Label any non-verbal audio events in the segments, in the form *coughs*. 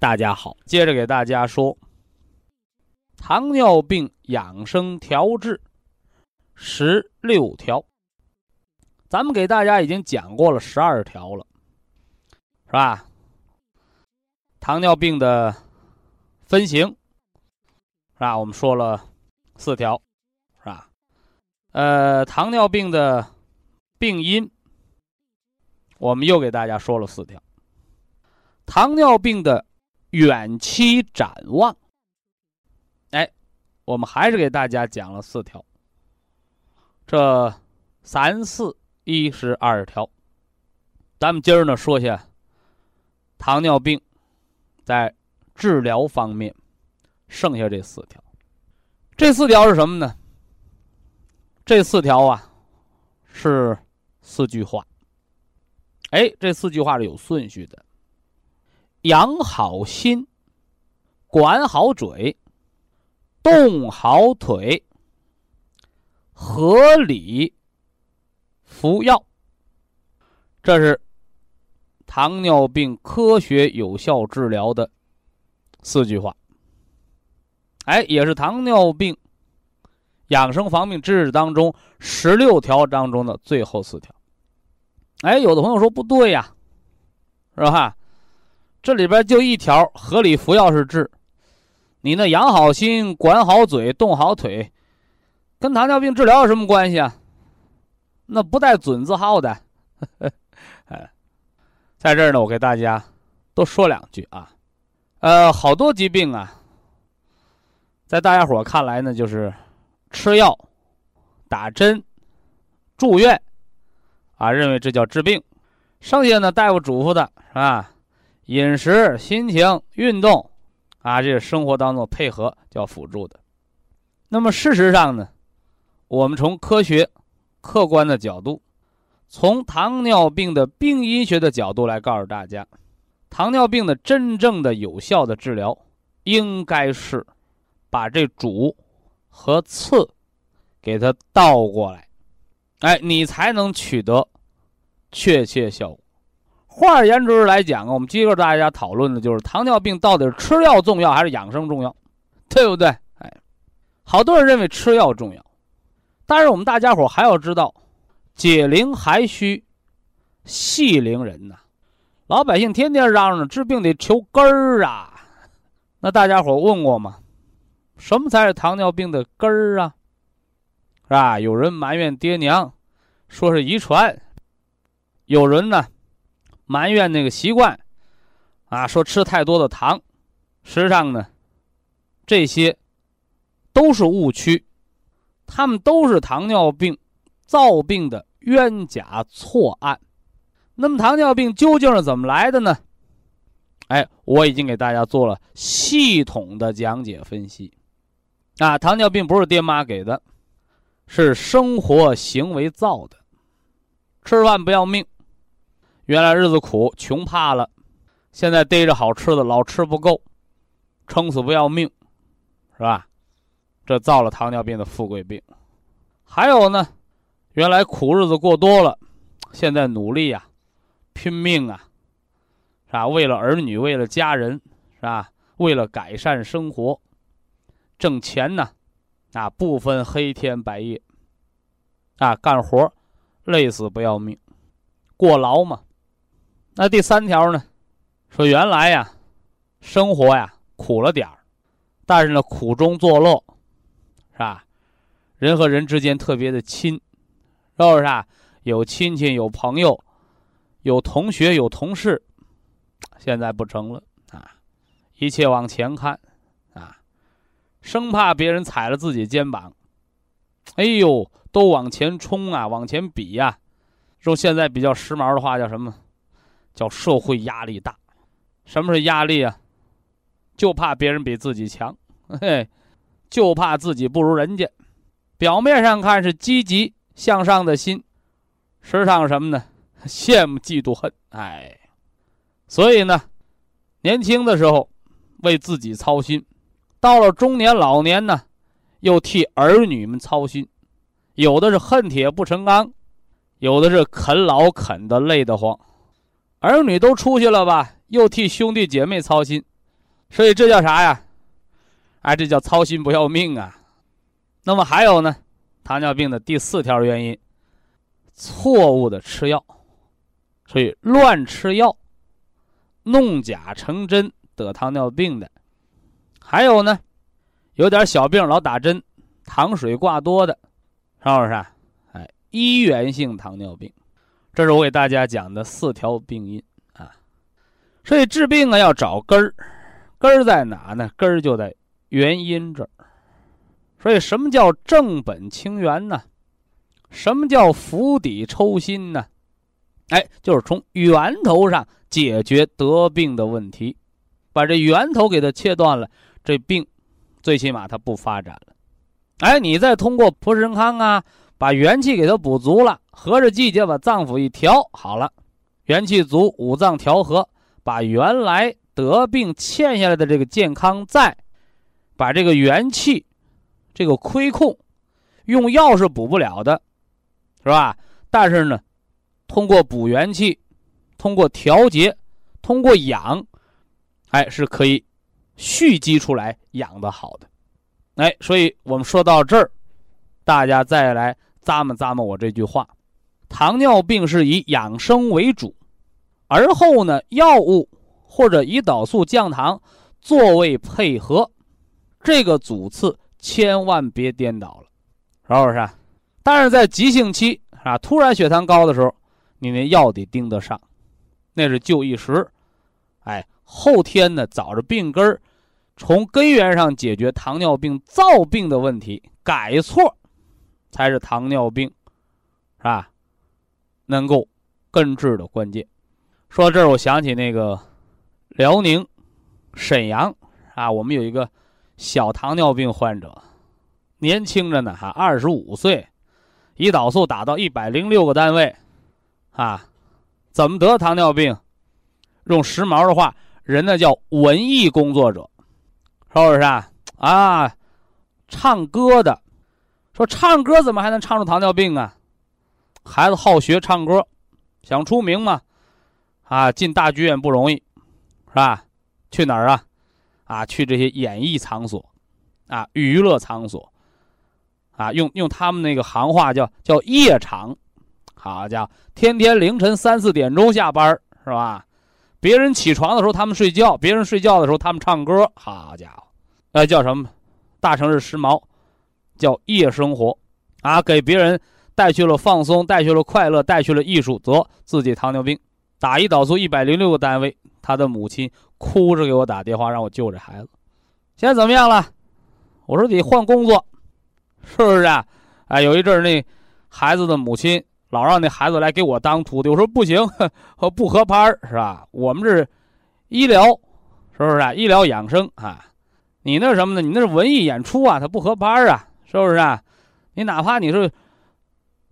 大家好，接着给大家说糖尿病养生调治十六条。咱们给大家已经讲过了十二条了，是吧？糖尿病的分型是吧？我们说了四条，是吧？呃，糖尿病的病因，我们又给大家说了四条。糖尿病的。远期展望，哎，我们还是给大家讲了四条，这三四一十二条。咱们今儿呢说下糖尿病在治疗方面，剩下这四条。这四条是什么呢？这四条啊是四句话。哎，这四句话是有顺序的。养好心，管好嘴，动好腿，合理服药。这是糖尿病科学有效治疗的四句话。哎，也是糖尿病养生防病知识当中十六条当中的最后四条。哎，有的朋友说不对呀，是吧？这里边就一条，合理服药是治。你那养好心、管好嘴、动好腿，跟糖尿病治疗有什么关系啊？那不带“准”字号的。*laughs* 哎，在这儿呢，我给大家多说两句啊。呃，好多疾病啊，在大家伙看来呢，就是吃药、打针、住院啊，认为这叫治病。剩下呢，大夫嘱咐的是吧？饮食、心情、运动，啊，这是生活当中配合叫辅助的。那么事实上呢，我们从科学、客观的角度，从糖尿病的病因学的角度来告诉大家，糖尿病的真正的有效的治疗，应该是把这主和次给它倒过来，哎，你才能取得确切效果。换而言之来讲啊，我们接着大家讨论的就是糖尿病到底是吃药重要还是养生重要，对不对？哎，好多人认为吃药重要，但是我们大家伙还要知道，解铃还需系铃人呐。老百姓天天嚷嚷治病得求根儿啊，那大家伙问过吗？什么才是糖尿病的根儿啊？是吧？有人埋怨爹娘，说是遗传；有人呢。埋怨那个习惯，啊，说吃太多的糖，实际上呢，这些都是误区，他们都是糖尿病造病的冤假错案。那么糖尿病究竟是怎么来的呢？哎，我已经给大家做了系统的讲解分析。啊，糖尿病不是爹妈给的，是生活行为造的，吃饭不要命。原来日子苦，穷怕了，现在逮着好吃的，老吃不够，撑死不要命，是吧？这造了糖尿病的富贵病。还有呢，原来苦日子过多了，现在努力呀，拼命啊，是吧？为了儿女，为了家人，是吧？为了改善生活，挣钱呢，啊，不分黑天白夜，啊，干活累死不要命，过劳嘛。那第三条呢？说原来呀，生活呀苦了点儿，但是呢，苦中作乐，是吧？人和人之间特别的亲，是不是啊？有亲戚，有朋友，有同学，有同事，现在不成了啊！一切往前看啊，生怕别人踩了自己肩膀，哎呦，都往前冲啊，往前比呀！用现在比较时髦的话叫什么？叫社会压力大。什么是压力啊？就怕别人比自己强，嘿，就怕自己不如人家。表面上看是积极向上的心，实际上什么呢？羡慕、嫉妒、恨。哎，所以呢，年轻的时候为自己操心，到了中年、老年呢，又替儿女们操心。有的是恨铁不成钢，有的是啃老啃的累得慌。儿女都出去了吧，又替兄弟姐妹操心，所以这叫啥呀？哎，这叫操心不要命啊！那么还有呢，糖尿病的第四条原因，错误的吃药，所以乱吃药，弄假成真得糖尿病的，还有呢，有点小病老打针，糖水挂多的，是不是？哎，医源性糖尿病，这是我给大家讲的四条病因啊。所以治病啊要找根儿，根儿在哪呢？根儿就在原因这儿。所以，什么叫正本清源呢？什么叫釜底抽薪呢？哎，就是从源头上解决得病的问题，把这源头给它切断了，这病最起码它不发展了。哎，你再通过普参康啊，把元气给它补足了，合着季节把脏腑一调好了，元气足，五脏调和，把原来得病欠下来的这个健康在，把这个元气。这个亏空，用药是补不了的，是吧？但是呢，通过补元气，通过调节，通过养，哎，是可以蓄积出来养的好的。哎，所以我们说到这儿，大家再来咂摸咂摸我这句话：糖尿病是以养生为主，而后呢，药物或者胰岛素降糖作为配合，这个主次。千万别颠倒了，是不是？但是在急性期啊，突然血糖高的时候，你那药得盯得上，那是救一时。哎，后天呢，找着病根儿，从根源上解决糖尿病造病的问题，改错，才是糖尿病，是吧？能够根治的关键。说到这儿，我想起那个辽宁沈阳啊，我们有一个。小糖尿病患者，年轻着呢，哈，二十五岁，胰岛素打到一百零六个单位，啊，怎么得糖尿病？用时髦的话，人那叫文艺工作者，是不是啊？啊，唱歌的，说唱歌怎么还能唱出糖尿病啊？孩子好学唱歌，想出名嘛，啊，进大剧院不容易，是吧？去哪儿啊？啊，去这些演艺场所，啊，娱乐场所，啊，用用他们那个行话叫叫夜场，好家伙，天天凌晨三四点钟下班是吧？别人起床的时候他们睡觉，别人睡觉的时候他们唱歌，好家伙，那，叫什么？大城市时髦，叫夜生活，啊，给别人带去了放松，带去了快乐，带去了艺术，则自己糖尿病，打胰岛素一百零六个单位，他的母亲。哭着给我打电话，让我救这孩子。现在怎么样了？我说得换工作，是不是啊？哎，有一阵儿那孩子的母亲老让那孩子来给我当徒弟，我说不行，*laughs* 不合拍儿是吧？我们这是医疗，是不是啊？医疗养生啊，你那什么呢？你那是文艺演出啊，它不合拍儿啊，是不是啊？你哪怕你是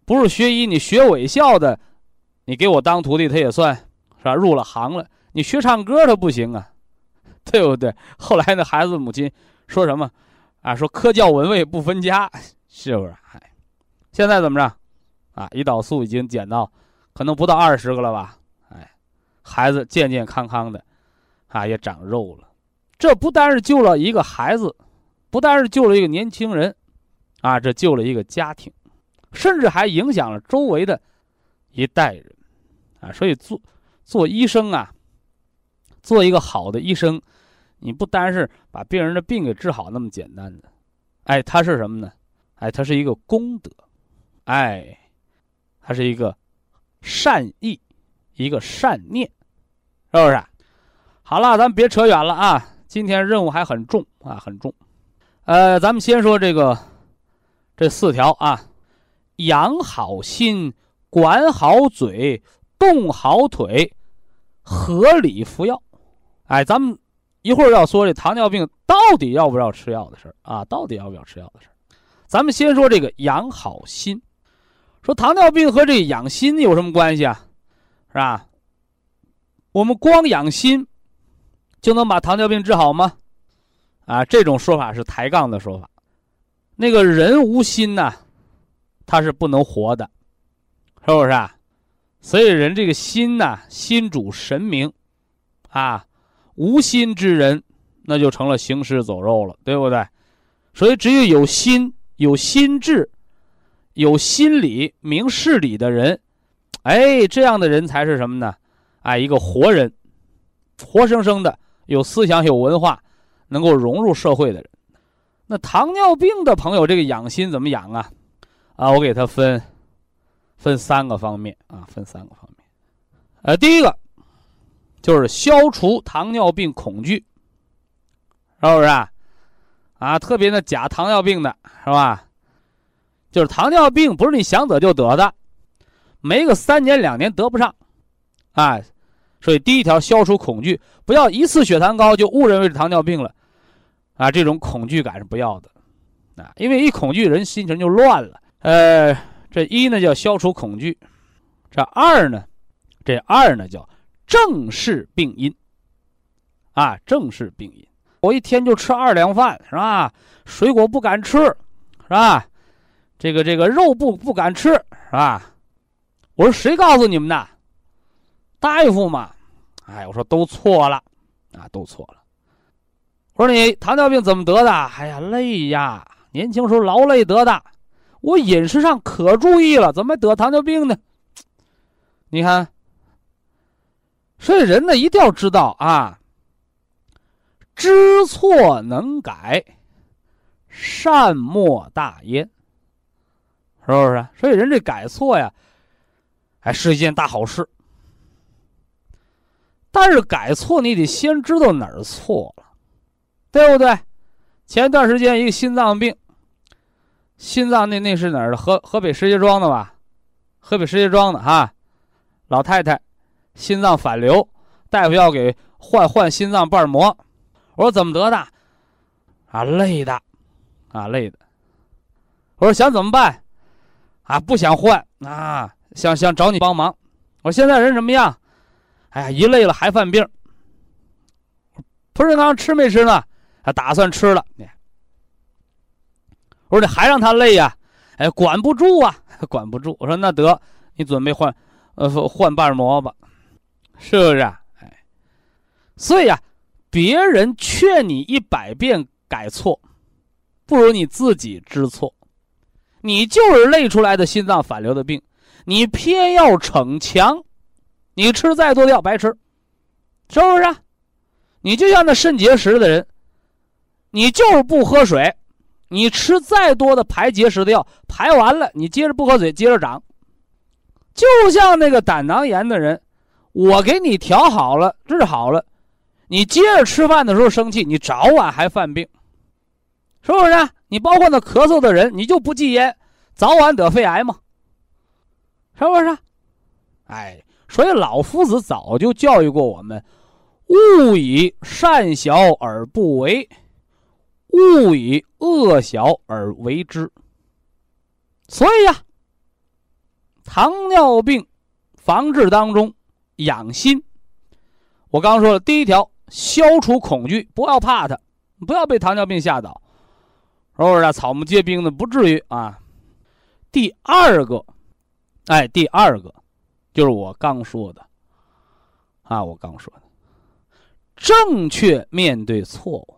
不是学医，你学伪校的，你给我当徒弟，他也算是吧？入了行了。你学唱歌他不行啊，*laughs* 对不对？后来那孩子母亲说什么？啊，说科教文卫不分家，是不是？哎，现在怎么着？啊，胰岛素已经减到可能不到二十个了吧？哎，孩子健健康康的，啊，也长肉了。这不单是救了一个孩子，不单是救了一个年轻人，啊，这救了一个家庭，甚至还影响了周围的一代人，啊，所以做做医生啊。做一个好的医生，你不单是把病人的病给治好那么简单的，哎，它是什么呢？哎，它是一个功德，哎，它是一个善意，一个善念，是不是？好了，咱别扯远了啊！今天任务还很重啊，很重。呃，咱们先说这个这四条啊：养好心，管好嘴，动好腿，合理服药。哎，咱们一会儿要说这糖尿病到底要不要吃药的事儿啊，到底要不要吃药的事儿。咱们先说这个养好心，说糖尿病和这养心有什么关系啊？是吧？我们光养心就能把糖尿病治好吗？啊，这种说法是抬杠的说法。那个人无心呐，他是不能活的，是不是啊？所以人这个心呐，心主神明，啊，无心之人那就成了行尸走肉了，对不对？所以只有有心。有心智、有心理、明事理的人，哎，这样的人才是什么呢？哎，一个活人，活生生的，有思想、有文化，能够融入社会的人。那糖尿病的朋友，这个养心怎么养啊？啊，我给他分分三个方面啊，分三个方面。呃，第一个就是消除糖尿病恐惧，是不是啊？啊，特别那假糖尿病的是吧？就是糖尿病不是你想得就得的，没个三年两年得不上，啊，所以第一条消除恐惧，不要一次血糖高就误认为是糖尿病了，啊，这种恐惧感是不要的，啊，因为一恐惧人心情就乱了。呃，这一呢叫消除恐惧，这二呢，这二呢叫正视病因，啊，正视病因。我一天就吃二两饭，是吧？水果不敢吃，是吧？这个这个肉不不敢吃，是吧？我说谁告诉你们的？大夫嘛。哎，我说都错了，啊，都错了。我说你糖尿病怎么得的？哎呀，累呀，年轻时候劳累得的。我饮食上可注意了，怎么得糖尿病呢？你看，所以人呢一定要知道啊。知错能改，善莫大焉，是不是？所以人这改错呀，还是一件大好事。但是改错，你得先知道哪儿错了，对不对？前一段时间一个心脏病，心脏那那是哪儿的？河河北石家庄的吧？河北石家庄的哈，老太太心脏反流，大夫要给换换心脏瓣膜。我说怎么得的？啊，累的，啊，累的。我说想怎么办？啊，不想换啊，想想找你帮忙。我说现在人什么样？哎呀，一累了还犯病。不是刚吃没吃呢？他打算吃了。我说你还让他累呀？哎，管不住啊，*laughs* 管不住。我说那得，你准备换，呃，换瓣膜吧，是不是？哎，所以呀。别人劝你一百遍改错，不如你自己知错。你就是累出来的心脏反流的病，你偏要逞强，你吃再多的药白吃，是不是？你就像那肾结石的人，你就是不喝水，你吃再多的排结石的药，排完了你接着不喝水，接着长。就像那个胆囊炎的人，我给你调好了，治好了。你接着吃饭的时候生气，你早晚还犯病，是不是？你包括那咳嗽的人，你就不戒烟，早晚得肺癌嘛，是不是？哎，所以老夫子早就教育过我们：勿以善小而不为，勿以恶小而为之。所以呀，糖尿病防治当中养心，我刚说了第一条。消除恐惧，不要怕它，不要被糖尿病吓倒，是不是？草木皆兵的，不至于啊。第二个，哎，第二个，就是我刚说的，啊，我刚说的，正确面对错误，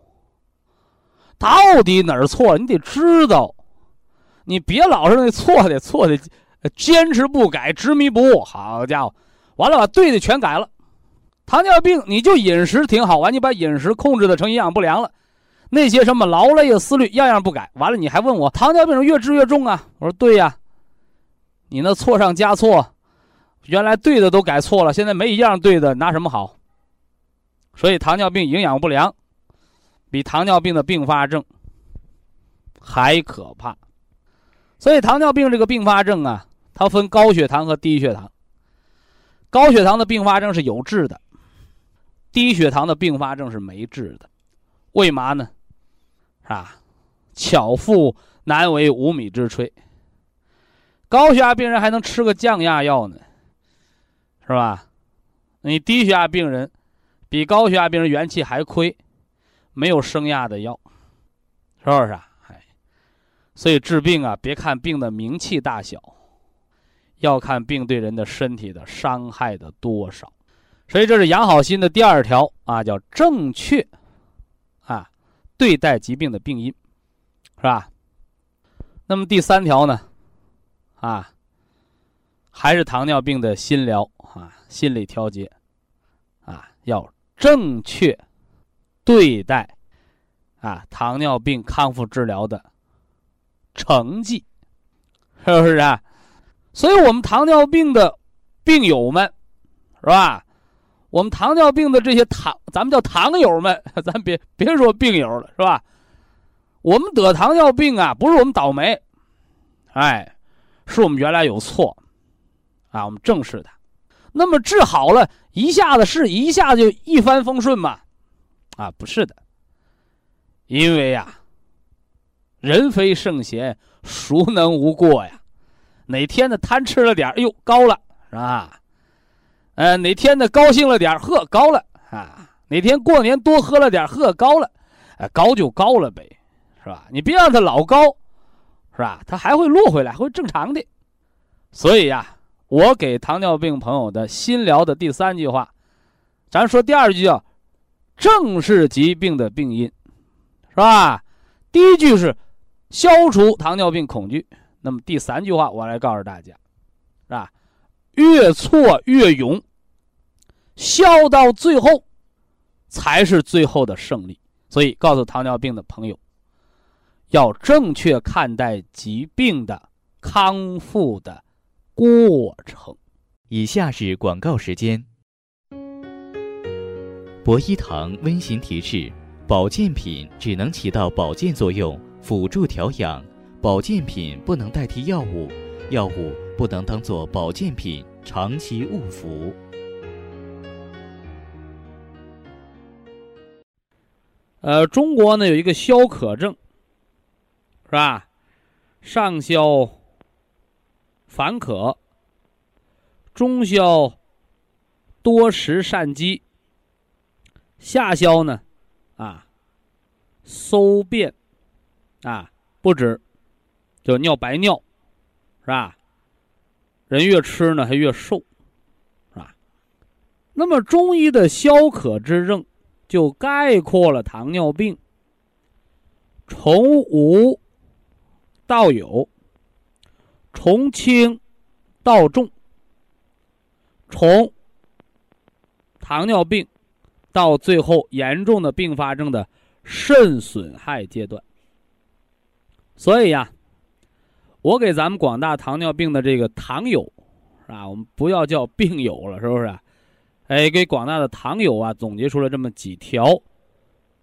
到底哪儿错了？你得知道，你别老是那错的错的，坚持不改，执迷不悟。好家伙，完了把对的全改了。糖尿病你就饮食挺好，完你把饮食控制的成营养不良了，那些什么劳累啊、思虑样样不改，完了你还问我糖尿病越治越重啊？我说对呀，你那错上加错，原来对的都改错了，现在没一样对的，拿什么好？所以糖尿病营养不良，比糖尿病的并发症还可怕。所以糖尿病这个并发症啊，它分高血糖和低血糖。高血糖的并发症是有治的，低血糖的并发症是没治的。为嘛呢？是吧？巧妇难为无米之炊。高血压病人还能吃个降压药呢，是吧？你低血压病人比高血压病人元气还亏，没有升压的药，是不是啊？哎，所以治病啊，别看病的名气大小。要看病对人的身体的伤害的多少，所以这是养好心的第二条啊，叫正确啊对待疾病的病因，是吧？那么第三条呢，啊，还是糖尿病的心疗啊，心理调节啊，要正确对待啊糖尿病康复治疗的成绩，是不是啊？所以，我们糖尿病的病友们，是吧？我们糖尿病的这些糖，咱们叫糖友们，*laughs* 咱别别说病友了，是吧？我们得糖尿病啊，不是我们倒霉，哎，是我们原来有错，啊，我们正视它。那么治好了，一下子是一下子就一帆风顺嘛？啊，不是的，因为呀，人非圣贤，孰能无过呀？哪天呢贪吃了点哎呦高了是吧？呃，哪天呢高兴了点呵高了啊？哪天过年多喝了点呵高了，哎，高就高了呗，是吧？你别让它老高，是吧？它还会落回来，会正常的。所以呀，我给糖尿病朋友的心疗的第三句话，咱说第二句叫正视疾病的病因，是吧？第一句是消除糖尿病恐惧。那么第三句话，我来告诉大家，是吧？越挫越勇，笑到最后，才是最后的胜利。所以，告诉糖尿病的朋友，要正确看待疾病的康复的过程。以下是广告时间。博一堂温馨提示：保健品只能起到保健作用，辅助调养。保健品不能代替药物，药物不能当做保健品长期误服。呃，中国呢有一个消渴症，是吧？上消烦渴，中消多食善饥，下消呢啊搜便啊不止。就尿白尿，是吧？人越吃呢，还越瘦，是吧？那么中医的消渴之症，就概括了糖尿病从无到有，从轻到重，从糖尿病到最后严重的并发症的肾损害阶段。所以呀。我给咱们广大糖尿病的这个糖友，是吧？我们不要叫病友了，是不是？哎，给广大的糖友啊，总结出了这么几条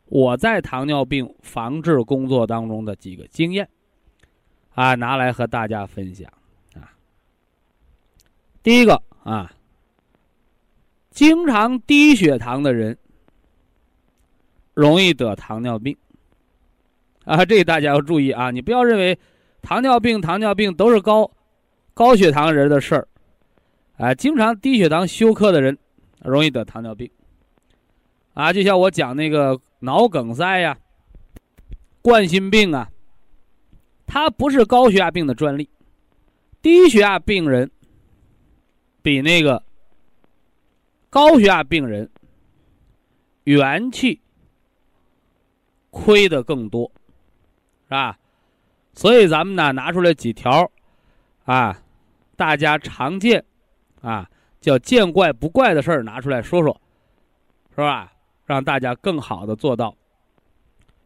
我在糖尿病防治工作当中的几个经验，啊，拿来和大家分享啊。第一个啊，经常低血糖的人容易得糖尿病。啊，这大家要注意啊，你不要认为。糖尿病，糖尿病都是高高血糖人的事儿，啊，经常低血糖休克的人容易得糖尿病，啊，就像我讲那个脑梗塞呀、冠心病啊，它不是高血压病的专利，低血压病人比那个高血压病人元气亏的更多，是吧？所以咱们呢拿出来几条，啊，大家常见，啊叫见怪不怪的事儿拿出来说说，是吧？让大家更好的做到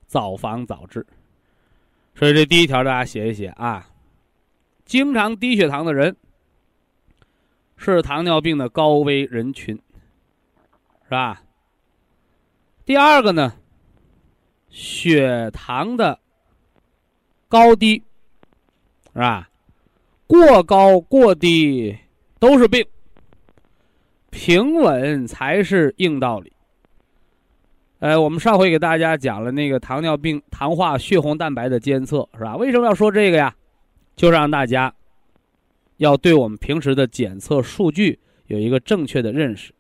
早防早治。所以这第一条大家写一写啊。经常低血糖的人是糖尿病的高危人群，是吧？第二个呢，血糖的高低是吧？过高过低都是病，平稳才是硬道理。呃，我们上回给大家讲了那个糖尿病糖化血红蛋白的监测，是吧？为什么要说这个呀？就让大家要对我们平时的检测数据有一个正确的认识，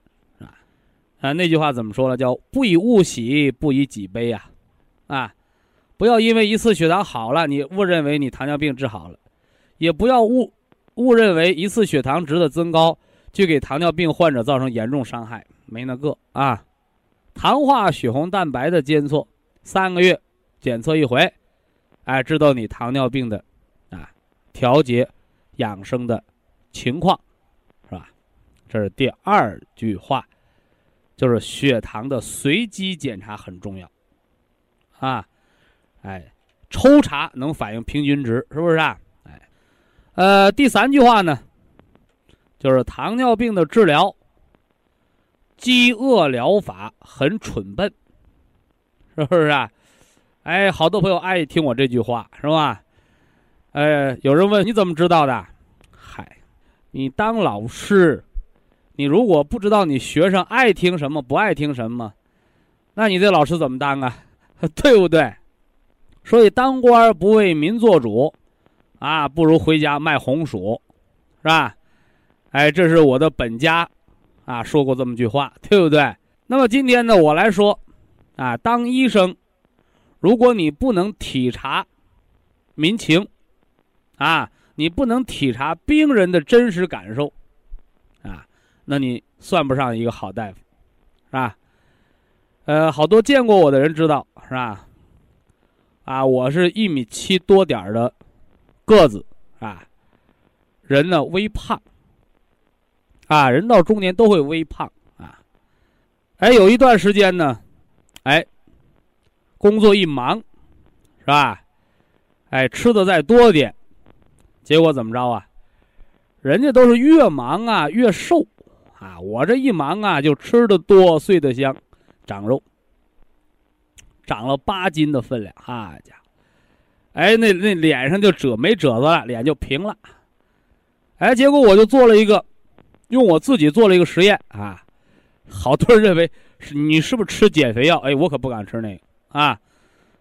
啊，那句话怎么说呢？叫不以物喜，不以己悲呀，啊，不要因为一次血糖好了，你误认为你糖尿病治好了。也不要误误认为一次血糖值的增高就给糖尿病患者造成严重伤害，没那个啊。糖化血红蛋白的监测，三个月检测一回，哎，知道你糖尿病的啊调节养生的情况，是吧？这是第二句话，就是血糖的随机检查很重要啊，哎，抽查能反映平均值，是不是啊？呃，第三句话呢，就是糖尿病的治疗，饥饿疗法很蠢笨，是不是啊？哎，好多朋友爱听我这句话，是吧？呃，有人问你怎么知道的？嗨，你当老师，你如果不知道你学生爱听什么，不爱听什么，那你这老师怎么当啊？*laughs* 对不对？所以当官不为民做主。啊，不如回家卖红薯，是吧？哎，这是我的本家，啊，说过这么句话，对不对？那么今天呢，我来说，啊，当医生，如果你不能体察民情，啊，你不能体察病人的真实感受，那你算不上一个好大夫，是吧？呃，好多见过我的人知道，是吧？啊，我是一米七多点的。个子啊，人呢微胖啊，人到中年都会微胖啊。哎，有一段时间呢，哎，工作一忙，是吧？哎，吃的再多点，结果怎么着啊？人家都是越忙啊越瘦啊，我这一忙啊就吃的多，睡得香，长肉，长了八斤的分量，哈家伙。哎，那那脸上就褶没褶子了，脸就平了。哎，结果我就做了一个，用我自己做了一个实验啊。好多人认为是你是不是吃减肥药？哎，我可不敢吃那个啊。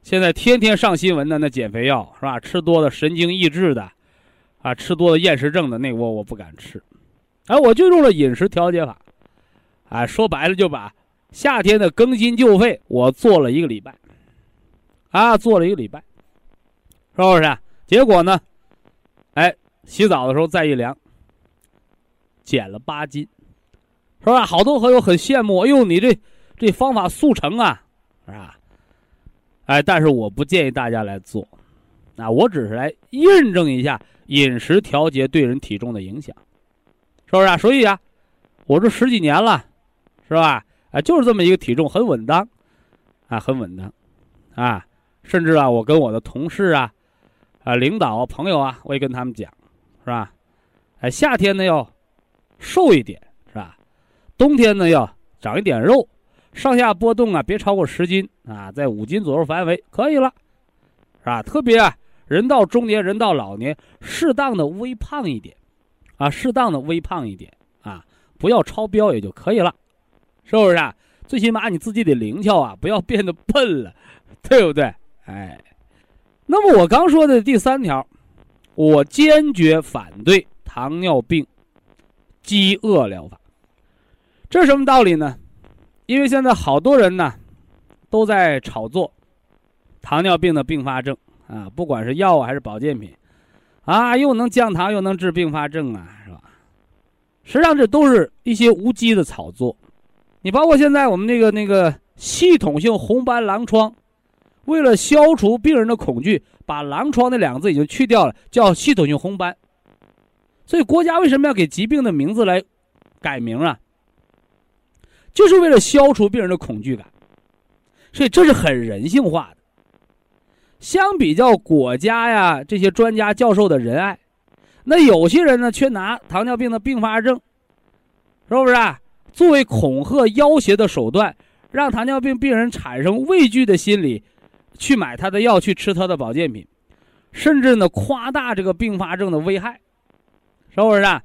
现在天天上新闻的那减肥药是吧？吃多了神经抑制的，啊，吃多了厌食症的那我我不敢吃。哎，我就用了饮食调节法，啊，说白了就把夏天的更新旧肺我做了一个礼拜，啊，做了一个礼拜。是不是？结果呢？哎，洗澡的时候再一量，减了八斤，是吧？好多朋友很羡慕，哎呦，你这这方法速成啊，是吧？哎，但是我不建议大家来做，啊，我只是来印证一下饮食调节对人体重的影响，是不是啊？所以啊，我这十几年了，是吧？啊，就是这么一个体重，很稳当，啊，很稳当，啊，甚至啊，我跟我的同事啊。啊，领导朋友啊，我也跟他们讲，是吧？哎，夏天呢要瘦一点，是吧？冬天呢要长一点肉，上下波动啊别超过十斤啊，在五斤左右范围可以了，是吧？特别啊，人到中年人到老年，适当的微胖一点，啊，适当的微胖一点啊，不要超标也就可以了，是不是啊？最起码你自己得灵巧啊，不要变得笨了，对不对？哎。那么我刚说的第三条，我坚决反对糖尿病饥饿疗法。这是什么道理呢？因为现在好多人呢都在炒作糖尿病的并发症啊，不管是药啊还是保健品啊，又能降糖又能治并发症啊，是吧？实际上这都是一些无稽的炒作。你包括现在我们那个那个系统性红斑狼疮。为了消除病人的恐惧，把“狼疮”那两个字已经去掉了，叫系统性红斑。所以国家为什么要给疾病的名字来改名啊？就是为了消除病人的恐惧感。所以这是很人性化的。相比较国家呀这些专家教授的仁爱，那有些人呢却拿糖尿病的并发症，是不是啊？作为恐吓要挟的手段，让糖尿病病人产生畏惧的心理，去买他的药，去吃他的保健品，甚至呢夸大这个并发症的危害，是不是啊？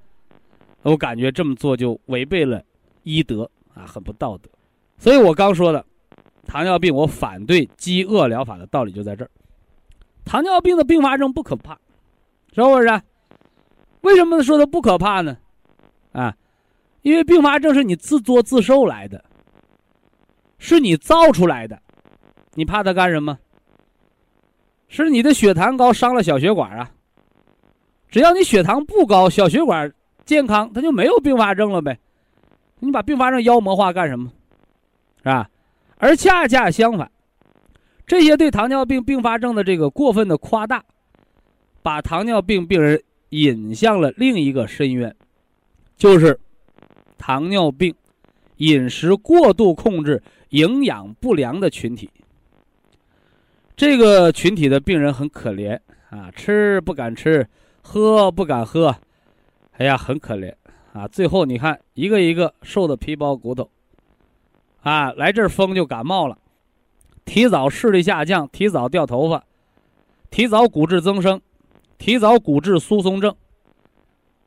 我感觉这么做就违背了医德啊，很不道德。所以我刚说的。糖尿病，我反对饥饿疗法的道理就在这儿。糖尿病的并发症不可怕，是不是？为什么说它不可怕呢？啊，因为并发症是你自作自受来的，是你造出来的，你怕它干什么？是你的血糖高伤了小血管啊。只要你血糖不高，小血管健康，它就没有并发症了呗。你把并发症妖魔化干什么？是吧？而恰恰相反，这些对糖尿病并发症的这个过分的夸大，把糖尿病病人引向了另一个深渊，就是糖尿病饮食过度控制、营养不良的群体。这个群体的病人很可怜啊，吃不敢吃，喝不敢喝，哎呀，很可怜啊！最后你看，一个一个瘦的皮包骨头。啊，来这儿风就感冒了，提早视力下降，提早掉头发，提早骨质增生，提早骨质疏松症，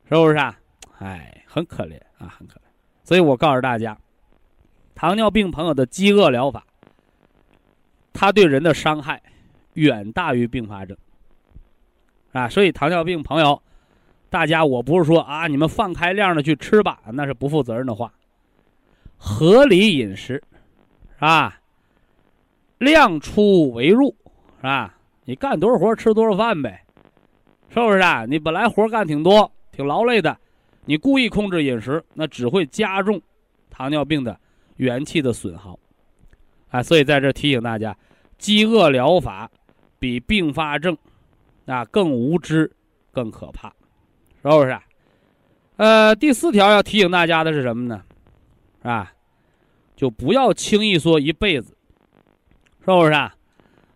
是不是啊？哎，很可怜啊，很可怜。所以我告诉大家，糖尿病朋友的饥饿疗法，它对人的伤害远大于并发症啊。所以糖尿病朋友，大家我不是说啊，你们放开量的去吃吧，那是不负责任的话。合理饮食，是吧？量出为入，是吧？你干多少活吃多少饭呗，是不是啊？你本来活干挺多，挺劳累的，你故意控制饮食，那只会加重糖尿病的元气的损耗。啊，所以在这提醒大家，饥饿疗法比并发症啊更无知、更可怕，是不是？呃，第四条要提醒大家的是什么呢？啊，就不要轻易说一辈子，是不是啊？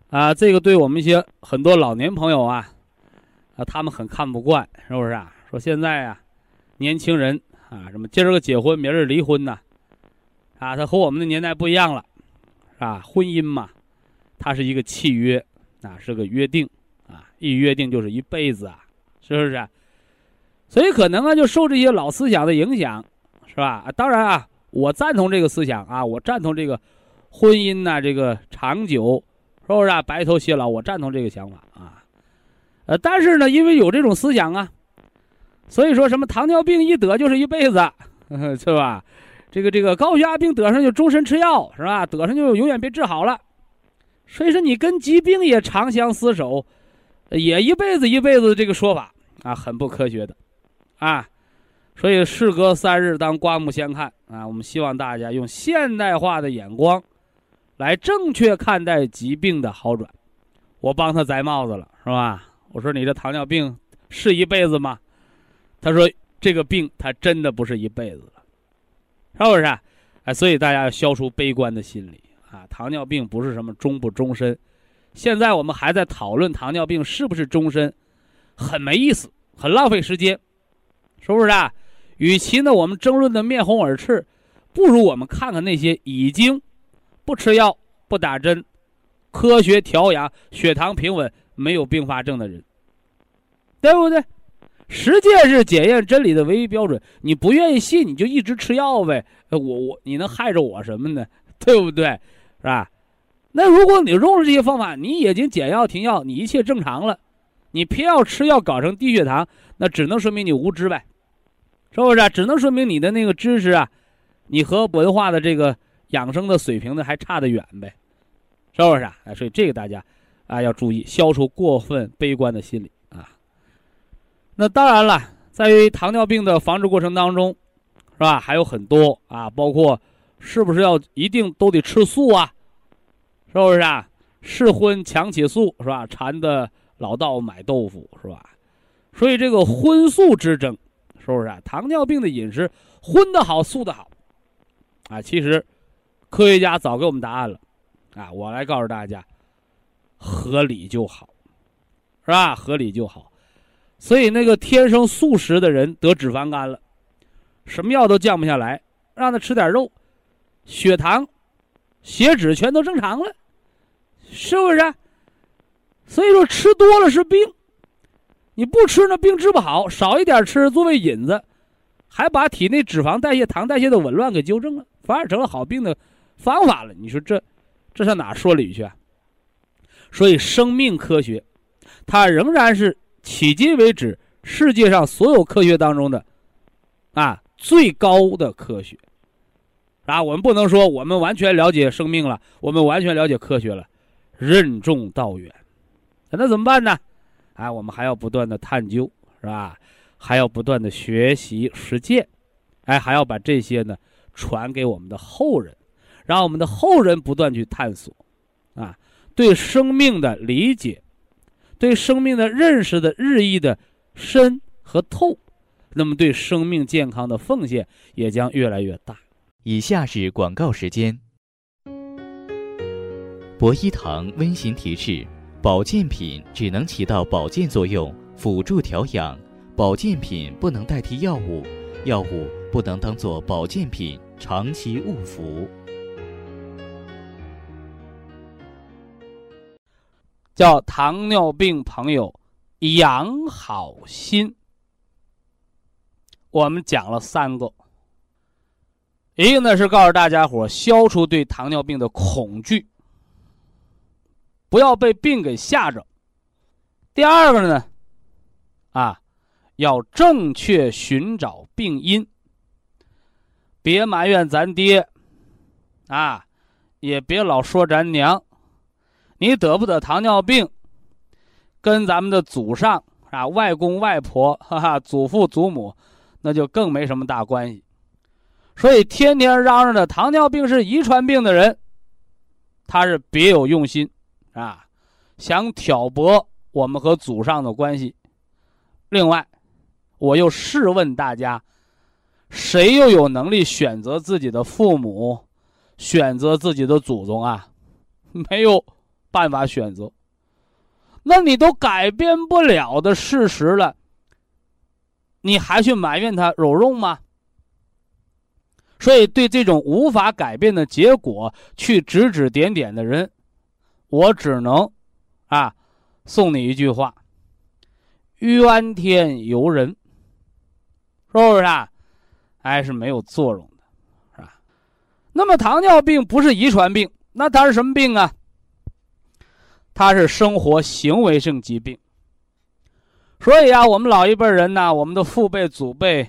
啊，这个对我们一些很多老年朋友啊，啊，他们很看不惯，是不是啊？说现在啊，年轻人啊，什么今儿个结婚，明儿离婚呐，啊，他和我们的年代不一样了，是吧？婚姻嘛，它是一个契约，啊，是个约定，啊，一约定就是一辈子啊，是不是？所以可能啊，就受这些老思想的影响，是吧？当然啊。我赞同这个思想啊，我赞同这个婚姻呐，这个长久，是不是啊？白头偕老，我赞同这个想法啊。呃，但是呢，因为有这种思想啊，所以说什么糖尿病一得就是一辈子，*laughs* 是吧？这个这个高血压病得上就终身吃药，是吧？得上就永远别治好了。所以说你跟疾病也长相厮守，也一辈子一辈子这个说法啊，很不科学的，啊。所以事隔三日，当刮目相看啊！我们希望大家用现代化的眼光，来正确看待疾病的好转。我帮他摘帽子了，是吧？我说你这糖尿病是一辈子吗？他说这个病他真的不是一辈子了，是不是？哎，所以大家要消除悲观的心理啊！糖尿病不是什么终不终身，现在我们还在讨论糖尿病是不是终身，很没意思，很浪费时间，是不是啊？与其呢，我们争论的面红耳赤，不如我们看看那些已经不吃药、不打针、科学调养、血糖平稳、没有并发症的人，对不对？实践是检验真理的唯一标准。你不愿意信，你就一直吃药呗。我我你能害着我什么呢？*laughs* 对不对？是吧？那如果你用了这些方法，你已经减药停药，你一切正常了，你偏要吃药搞成低血糖，那只能说明你无知呗。是不是？只能说明你的那个知识啊，你和文化的这个养生的水平呢还差得远呗，是不是啊？所以这个大家啊要注意，消除过分悲观的心理啊。那当然了，在于糖尿病的防治过程当中，是吧？还有很多啊，包括是不是要一定都得吃素啊？是不是啊？试荤强起素是吧？馋的老道买豆腐是吧？所以这个荤素之争。是不是啊？糖尿病的饮食荤的好，素的好，啊，其实科学家早给我们答案了，啊，我来告诉大家，合理就好，是吧？合理就好。所以那个天生素食的人得脂肪肝了，什么药都降不下来，让他吃点肉，血糖、血脂全都正常了，是不是？所以说吃多了是病，你不吃那病治不好，少一点吃作为引子，还把体内脂肪代谢、糖代谢的紊乱给纠正了，反而成了好病的方法了。你说这，这上哪说理去？啊？所以生命科学，它仍然是。迄今为止，世界上所有科学当中的，啊，最高的科学，啊，我们不能说我们完全了解生命了，我们完全了解科学了，任重道远，那怎么办呢？啊，我们还要不断的探究，是吧？还要不断的学习实践，哎，还要把这些呢传给我们的后人，让我们的后人不断去探索，啊，对生命的理解。对生命的认识的日益的深和透，那么对生命健康的奉献也将越来越大。以下是广告时间。博一堂温馨提示：保健品只能起到保健作用，辅助调养；保健品不能代替药物，药物不能当做保健品长期误服。叫糖尿病朋友养好心。我们讲了三个，一个呢是告诉大家伙消除对糖尿病的恐惧，不要被病给吓着；第二个呢，啊，要正确寻找病因，别埋怨咱爹，啊，也别老说咱娘。你得不得糖尿病，跟咱们的祖上啊、外公外婆、哈哈、祖父祖母，那就更没什么大关系。所以天天嚷嚷着糖尿病是遗传病的人，他是别有用心，啊，想挑拨我们和祖上的关系。另外，我又试问大家，谁又有能力选择自己的父母，选择自己的祖宗啊？没有。办法选择，那你都改变不了的事实了，你还去埋怨他有用吗？所以，对这种无法改变的结果去指指点点的人，我只能啊送你一句话：怨天尤人，是不是啊？还是没有作用的，是吧？那么，糖尿病不是遗传病，那它是什么病啊？它是生活行为性疾病，所以啊，我们老一辈人呢，我们的父辈、祖辈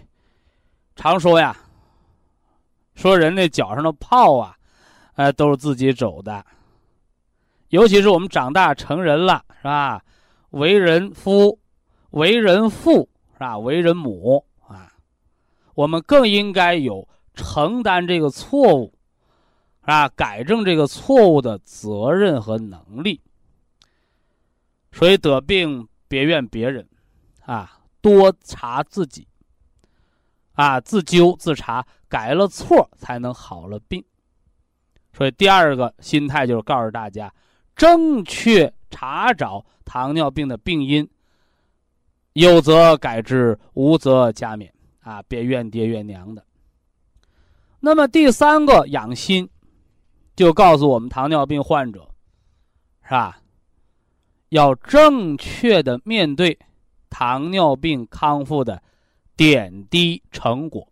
常说呀，说人那脚上的泡啊，呃，都是自己走的。尤其是我们长大成人了，是吧？为人夫、为人父，是吧？为人母啊，我们更应该有承担这个错误，啊，改正这个错误的责任和能力。所以得病别怨别人，啊，多查自己，啊，自纠自查，改了错才能好了病。所以第二个心态就是告诉大家，正确查找糖尿病的病因，有则改之，无则加勉，啊，别怨爹怨娘的。那么第三个养心，就告诉我们糖尿病患者，是吧？要正确的面对糖尿病康复的点滴成果，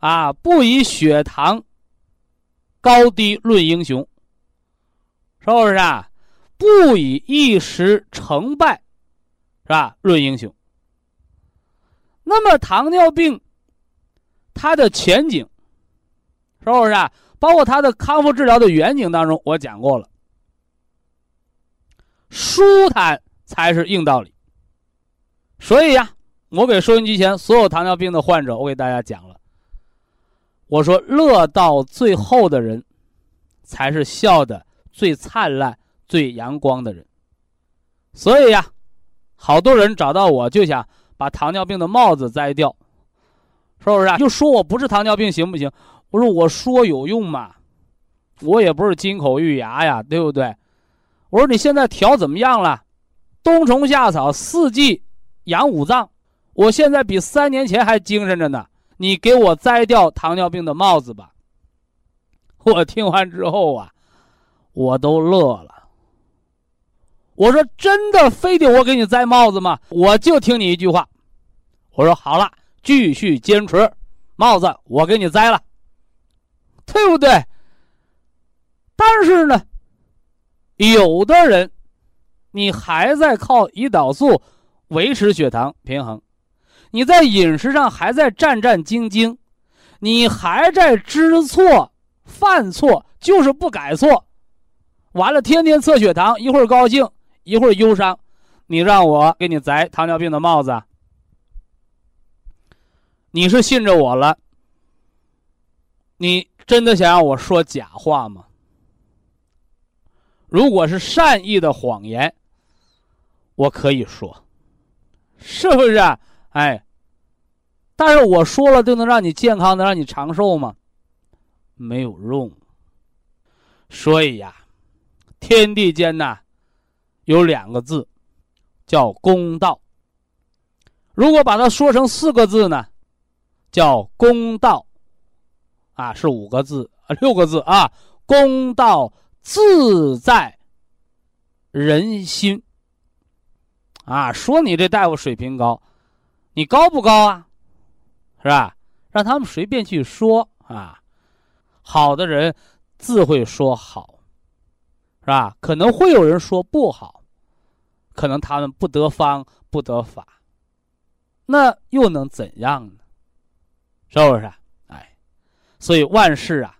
啊，不以血糖高低论英雄，是不是啊？不以一时成败，是吧？论英雄。那么糖尿病它的前景，是不是啊？包括它的康复治疗的远景当中，我讲过了。舒坦才是硬道理。所以呀，我给收音机前所有糖尿病的患者，我给大家讲了。我说，乐到最后的人，才是笑的最灿烂、最阳光的人。所以呀，好多人找到我就想把糖尿病的帽子摘掉，是不是啊？就说我不是糖尿病行不行？我说我说有用吗？我也不是金口玉牙呀，对不对？我说你现在调怎么样了？冬虫夏草，四季养五脏。我现在比三年前还精神着呢。你给我摘掉糖尿病的帽子吧。我听完之后啊，我都乐了。我说真的，非得我给你摘帽子吗？我就听你一句话。我说好了，继续坚持，帽子我给你摘了，对不对？但是呢，有的人，你还在靠胰岛素维持血糖平衡，你在饮食上还在战战兢兢，你还在知错犯错，就是不改错，完了天天测血糖，一会儿高兴，一会儿忧伤，你让我给你摘糖尿病的帽子？你是信着我了？你真的想让我说假话吗？如果是善意的谎言，我可以说，是不是？啊？哎，但是我说了就能让你健康，能让你长寿吗？没有用。所以呀，天地间呐，有两个字，叫公道。如果把它说成四个字呢，叫公道。啊，是五个字啊，六个字啊，公道。自在人心啊！说你这大夫水平高，你高不高啊？是吧？让他们随便去说啊。好的人自会说好，是吧？可能会有人说不好，可能他们不得方不得法，那又能怎样呢？是不是？哎，所以万事啊。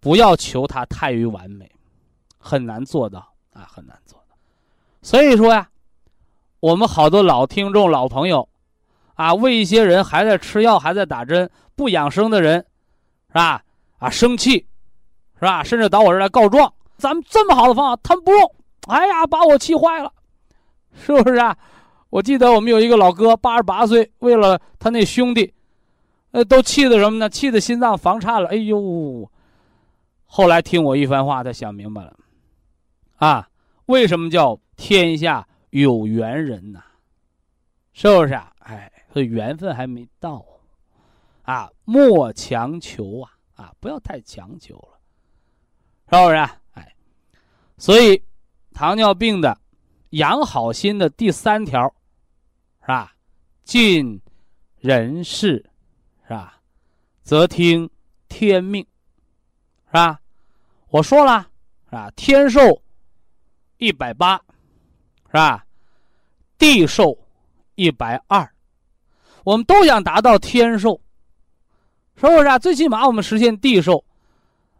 不要求他太于完美，很难做到啊，很难做到。所以说呀，我们好多老听众、老朋友，啊，为一些人还在吃药、还在打针、不养生的人，是吧？啊，生气，是吧？甚至到我这儿来告状，咱们这么好的方法，他们不用，哎呀，把我气坏了，是不是啊？我记得我们有一个老哥，八十八岁，为了他那兄弟，呃，都气的什么呢？气的心脏房颤了，哎呦！后来听我一番话，他想明白了，啊，为什么叫天下有缘人呢？是不是啊？哎，这缘分还没到，啊，莫强求啊，啊，不要太强求了，是不是？啊哎，所以糖尿病的养好心的第三条，是吧？尽人事，是吧？则听天命。是吧？我说了，是吧？天寿一百八，是吧？地寿一百二，我们都想达到天寿，是不是啊？最起码我们实现地寿。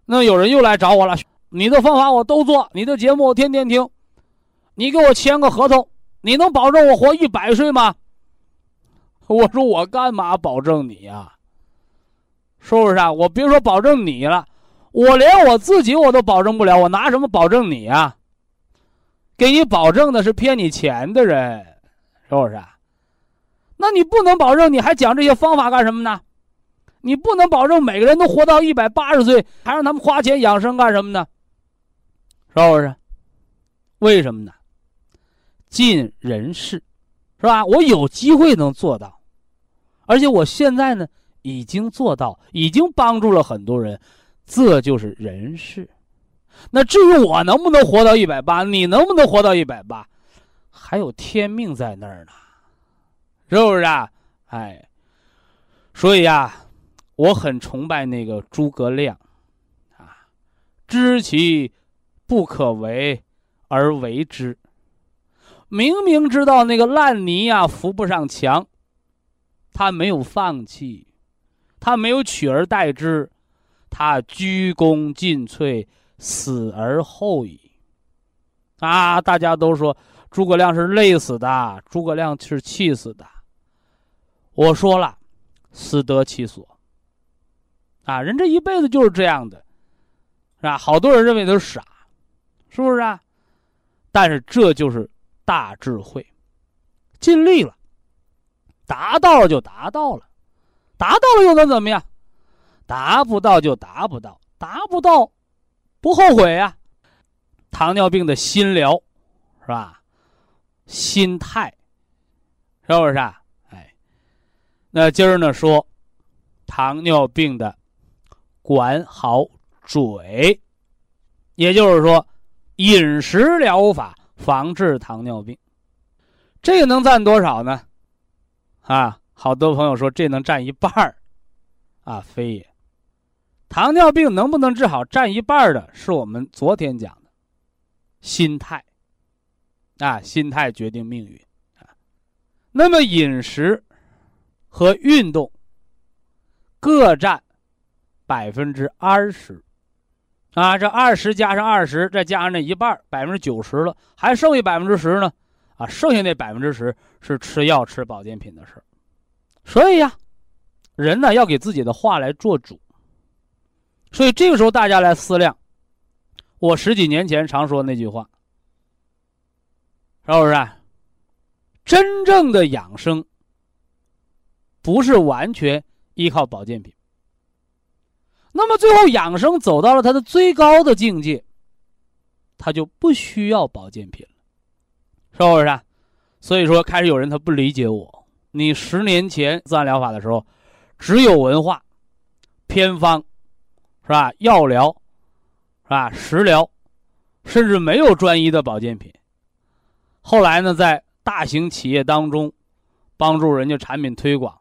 那有人又来找我了，你的方法我都做，你的节目我天天听，你给我签个合同，你能保证我活一百岁吗？我说我干嘛保证你呀？是不是啊？我别说保证你了。我连我自己我都保证不了，我拿什么保证你啊？给你保证的是骗你钱的人，是不是？那你不能保证，你还讲这些方法干什么呢？你不能保证每个人都活到一百八十岁，还让他们花钱养生干什么呢？是不是？为什么呢？尽人事，是吧？我有机会能做到，而且我现在呢已经做到，已经帮助了很多人。这就是人事，那至于我能不能活到一百八，你能不能活到一百八，还有天命在那儿呢，是不是啊？哎，所以呀，我很崇拜那个诸葛亮，啊，知其不可为而为之，明明知道那个烂泥呀扶不上墙，他没有放弃，他没有取而代之。他鞠躬尽瘁，死而后已。啊！大家都说诸葛亮是累死的，诸葛亮是气死的。我说了，死得其所。啊，人这一辈子就是这样的，是吧？好多人认为他是傻，是不是啊？但是这就是大智慧，尽力了，达到了就达到了，达到了又能怎么样？达不到就达不到，达不到不后悔呀。糖尿病的心疗是吧？心态是不是啊？哎，那今儿呢说糖尿病的管好嘴，也就是说饮食疗法防治糖尿病，这个能占多少呢？啊，好多朋友说这能占一半儿，啊，非也。糖尿病能不能治好，占一半的是我们昨天讲的心态，啊，心态决定命运，啊，那么饮食和运动各占百分之二十，啊，这二十加上二十，再加上那一半，百分之九十了，还剩下百分之十呢，啊，剩下那百分之十是吃药吃保健品的事所以呀，人呢要给自己的话来做主。所以这个时候，大家来思量，我十几年前常说那句话，是不是？真正的养生，不是完全依靠保健品。那么最后养生走到了它的最高的境界，他就不需要保健品了，是不是？所以说，开始有人他不理解我，你十年前自然疗法的时候，只有文化、偏方。是吧？药疗，是吧？食疗，甚至没有专一的保健品。后来呢，在大型企业当中，帮助人家产品推广，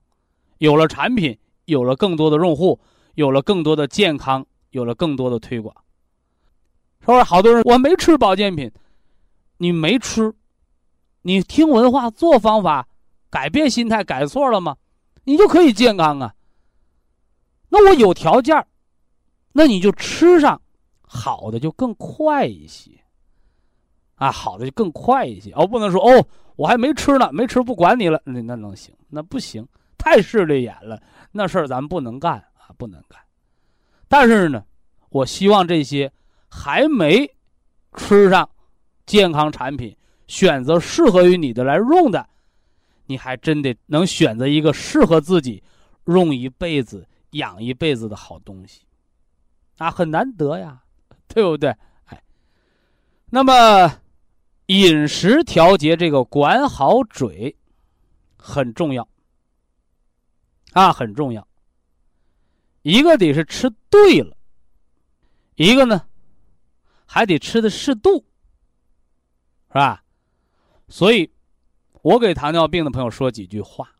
有了产品，有了更多的用户，有了更多的健康，有了更多的推广。说好多人我没吃保健品，你没吃，你听文化做方法，改变心态改错了吗？你就可以健康啊。那我有条件。那你就吃上好的就更快一些，啊，好的就更快一些。哦，不能说哦，我还没吃呢，没吃不管你了，那那能行？那不行，太势利眼了，那事儿咱不能干啊，不能干。但是呢，我希望这些还没吃上健康产品，选择适合于你的来用的，你还真得能选择一个适合自己用一辈子、养一辈子的好东西。啊，很难得呀，对不对？哎，那么饮食调节这个管好嘴很重要啊，很重要。一个得是吃对了，一个呢还得吃的适度，是吧？所以，我给糖尿病的朋友说几句话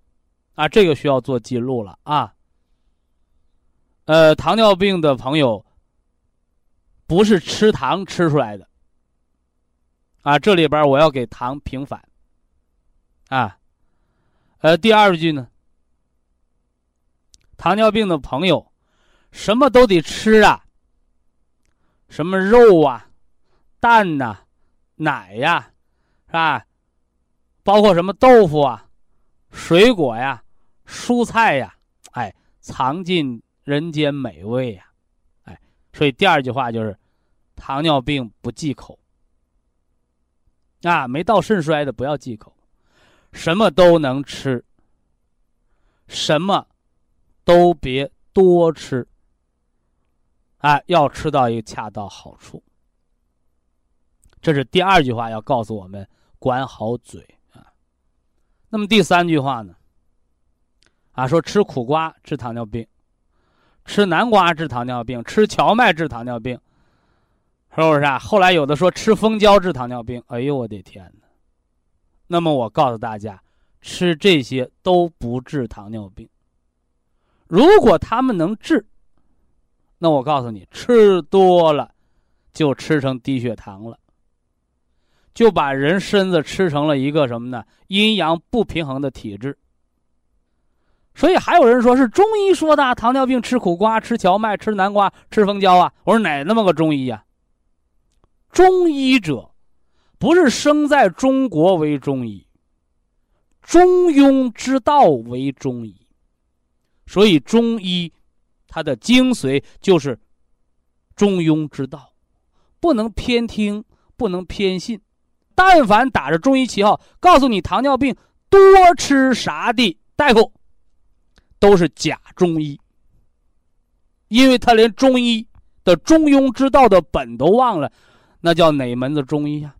啊，这个需要做记录了啊。呃，糖尿病的朋友。不是吃糖吃出来的，啊，这里边我要给糖平反，啊，呃，第二句呢，糖尿病的朋友，什么都得吃啊，什么肉啊、蛋呐、奶呀，是吧？包括什么豆腐啊、水果呀、蔬菜呀，哎，尝尽人间美味呀。所以第二句话就是，糖尿病不忌口。啊，没到肾衰的不要忌口，什么都能吃，什么都别多吃。啊，要吃到一个恰到好处。这是第二句话要告诉我们管好嘴啊。那么第三句话呢？啊，说吃苦瓜治糖尿病。吃南瓜治糖尿病，吃荞麦治糖尿病，是不是啊？后来有的说吃蜂胶治糖尿病，哎呦我的天哪！那么我告诉大家，吃这些都不治糖尿病。如果他们能治，那我告诉你，吃多了就吃成低血糖了，就把人身子吃成了一个什么呢？阴阳不平衡的体质。所以还有人说是中医说的糖尿病吃苦瓜、吃荞麦、吃南瓜、吃蜂胶啊！我说哪那么个中医呀？中医者，不是生在中国为中医，中庸之道为中医。所以中医，它的精髓就是中庸之道，不能偏听，不能偏信。但凡打着中医旗号告诉你糖尿病多吃啥的大夫。都是假中医，因为他连中医的中庸之道的本都忘了，那叫哪门子中医呀？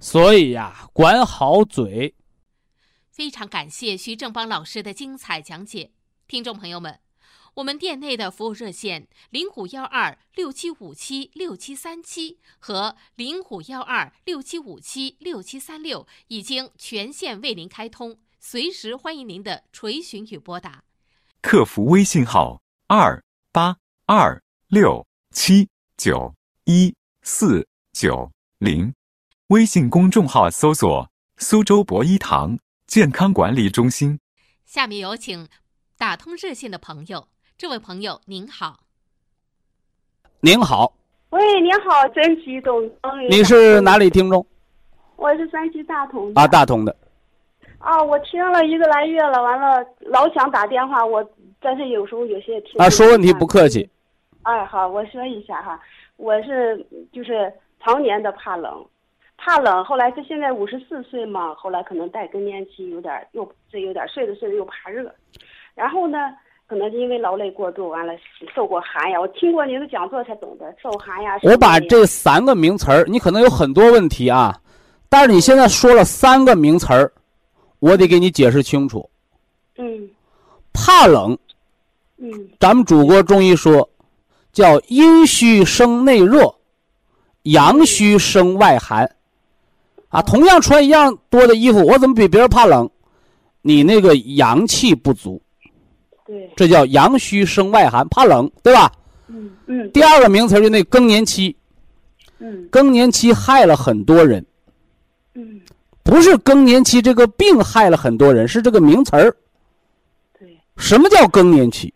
所以呀，管好嘴。非常感谢徐正邦老师的精彩讲解，听众朋友们，我们店内的服务热线零五幺二六七五七六七三七和零五幺二六七五七六七三六已经全线为您开通，随时欢迎您的垂询与拨打。客服微信号二八二六七九一四九零，微信公众号搜索“苏州博一堂”。健康管理中心，下面有请打通热线的朋友。这位朋友您好，您好，喂，您好，真激动。你是哪里听众？我是山西大同的。啊，大同的。啊，我听了一个来月了，完了老想打电话，我但是有时候有些听。啊，说问题不客气。哎，好，我说一下哈，我是就是常年的怕冷。怕冷，后来是现在五十四岁嘛，后来可能带更年期，有点又这有点睡着睡着又怕热，然后呢，可能是因为劳累过度，完了受过寒呀。我听过您的讲座才懂得受寒呀。我把这三个名词儿，你可能有很多问题啊，但是你现在说了三个名词儿，我得给你解释清楚。嗯。怕冷。嗯。咱们祖国中医说，叫阴虚生内热，阳虚生外寒。啊，同样穿一样多的衣服，我怎么比别人怕冷？你那个阳气不足，对，这叫阳虚生外寒，怕冷，对吧？嗯嗯。第二个名词就那更年期，嗯，更年期害了很多人，嗯，不是更年期这个病害了很多人，是这个名词儿。对，什么叫更年期？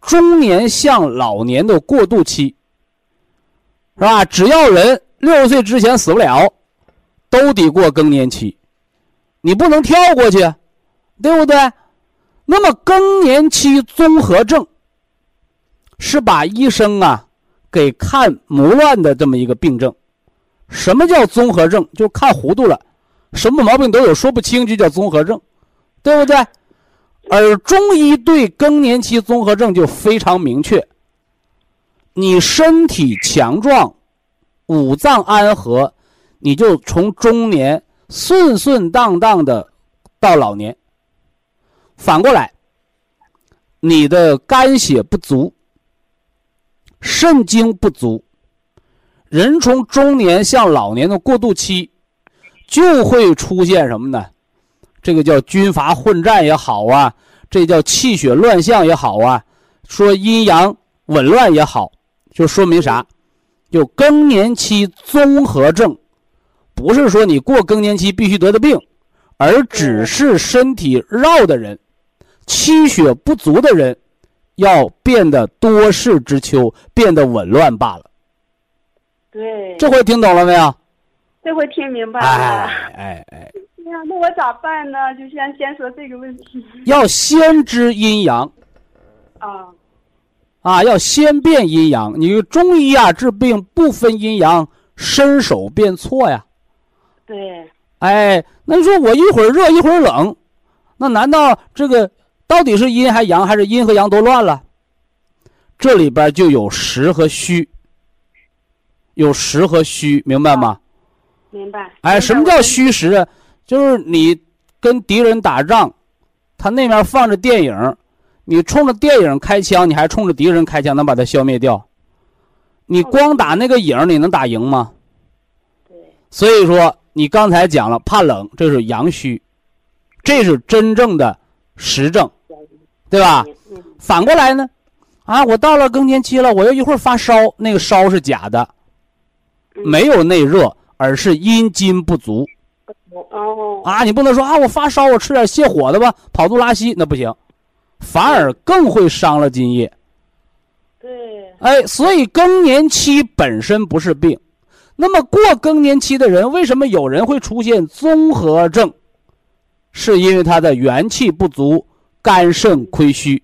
中年向老年的过渡期，是吧？只要人六十岁之前死不了。都得过更年期，你不能跳过去，对不对？那么更年期综合症是把医生啊给看模乱的这么一个病症。什么叫综合症？就看糊涂了，什么毛病都有，说不清就叫综合症，对不对？而中医对更年期综合症就非常明确：你身体强壮，五脏安和。你就从中年顺顺当当的到老年。反过来，你的肝血不足、肾精不足，人从中年向老年的过渡期，就会出现什么呢？这个叫军阀混战也好啊，这叫气血乱象也好啊，说阴阳紊乱也好，就说明啥？就更年期综合症。不是说你过更年期必须得的病，而只是身体绕的人，气血不足的人，要变得多事之秋，变得紊乱罢了。对，这回听懂了没有？这回听明白了。哎哎哎！呀，那我咋办呢？就先先说这个问题。要先知阴阳。啊。啊，要先辨阴阳。你中医啊，治病不分阴阳，伸手辨错呀。对，哎，那你说我一会儿热一会儿冷，那难道这个到底是阴还阳，还是阴和阳都乱了？这里边就有实和虚，有实和虚，明白吗？明白。哎，什么叫虚实啊？就是你跟敌人打仗，他那面放着电影，你冲着电影开枪，你还冲着敌人开枪，能把他消灭掉？你光打那个影，你能打赢吗？对。所以说。你刚才讲了怕冷，这是阳虚，这是真正的实症，对吧？反过来呢，啊，我到了更年期了，我又一会儿发烧，那个烧是假的，没有内热，而是阴津不足。哦。啊，你不能说啊，我发烧，我吃点泻火的吧，跑肚拉稀，那不行，反而更会伤了津液。对。哎，所以更年期本身不是病。那么过更年期的人，为什么有人会出现综合症？是因为他的元气不足，肝肾亏虚，